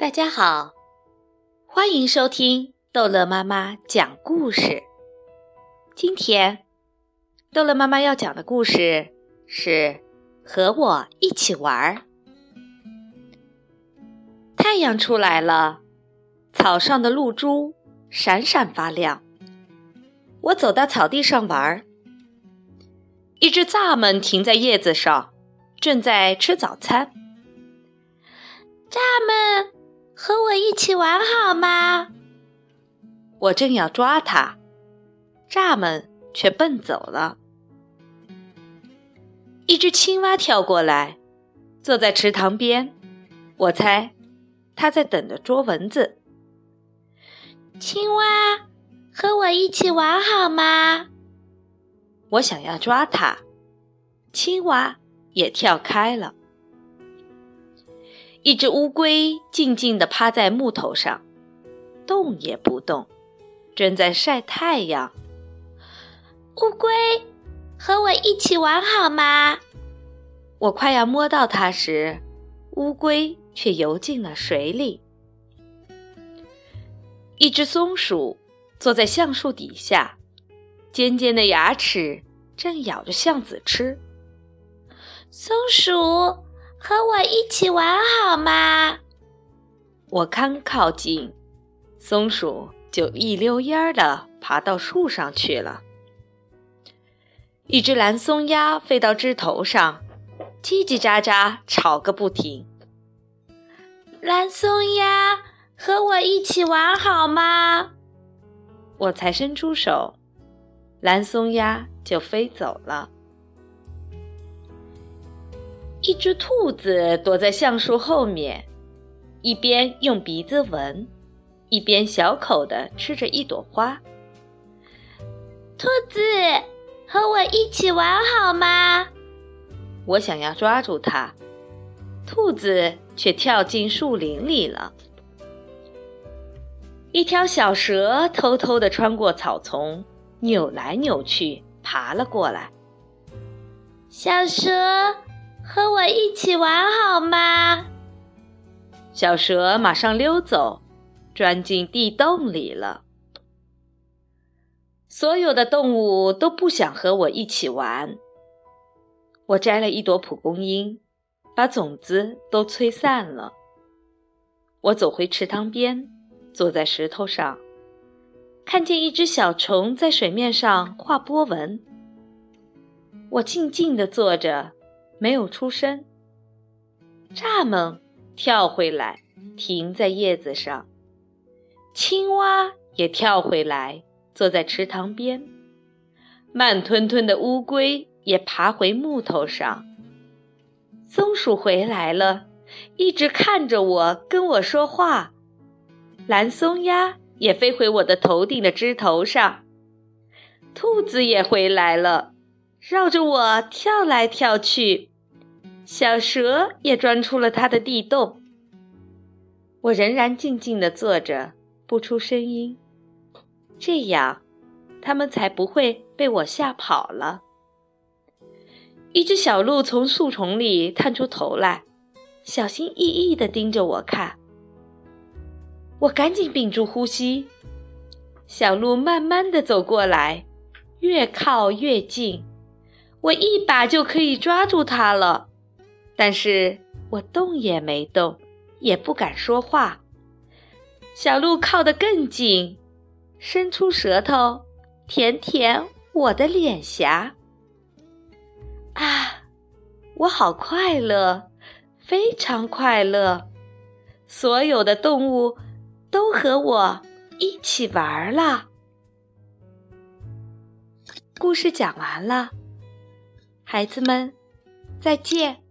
大家好，欢迎收听逗乐妈妈讲故事。今天，逗乐妈妈要讲的故事是“和我一起玩”。太阳出来了，草上的露珠闪闪发亮。我走到草地上玩，一只蚱蜢停在叶子上，正在吃早餐。蚱蜢。和我一起玩好吗？我正要抓它，蚱蜢却奔走了。一只青蛙跳过来，坐在池塘边。我猜，它在等着捉蚊子。青蛙，和我一起玩好吗？我想要抓它，青蛙也跳开了。一只乌龟静静地趴在木头上，动也不动，正在晒太阳。乌龟，和我一起玩好吗？我快要摸到它时，乌龟却游进了水里。一只松鼠坐在橡树底下，尖尖的牙齿正咬着橡子吃。松鼠。和我一起玩好吗？我刚靠近，松鼠就一溜烟儿的爬到树上去了。一只蓝松鸦飞到枝头上，叽叽喳喳吵个不停。蓝松鸦，和我一起玩好吗？我才伸出手，蓝松鸦就飞走了。一只兔子躲在橡树后面，一边用鼻子闻，一边小口的吃着一朵花。兔子，和我一起玩好吗？我想要抓住它，兔子却跳进树林里了。一条小蛇偷偷的穿过草丛，扭来扭去，爬了过来。小蛇。和我一起玩好吗？小蛇马上溜走，钻进地洞里了。所有的动物都不想和我一起玩。我摘了一朵蒲公英，把种子都吹散了。我走回池塘边，坐在石头上，看见一只小虫在水面上画波纹。我静静地坐着。没有出声。蚱蜢跳回来，停在叶子上；青蛙也跳回来，坐在池塘边；慢吞吞的乌龟也爬回木头上。松鼠回来了，一直看着我，跟我说话。蓝松鸦也飞回我的头顶的枝头上。兔子也回来了，绕着我跳来跳去。小蛇也钻出了它的地洞。我仍然静静地坐着，不出声音，这样，它们才不会被我吓跑了。一只小鹿从树丛里探出头来，小心翼翼地盯着我看。我赶紧屏住呼吸。小鹿慢慢地走过来，越靠越近，我一把就可以抓住它了。但是我动也没动，也不敢说话。小鹿靠得更近，伸出舌头舔舔我的脸颊。啊，我好快乐，非常快乐！所有的动物都和我一起玩了。故事讲完了，孩子们，再见。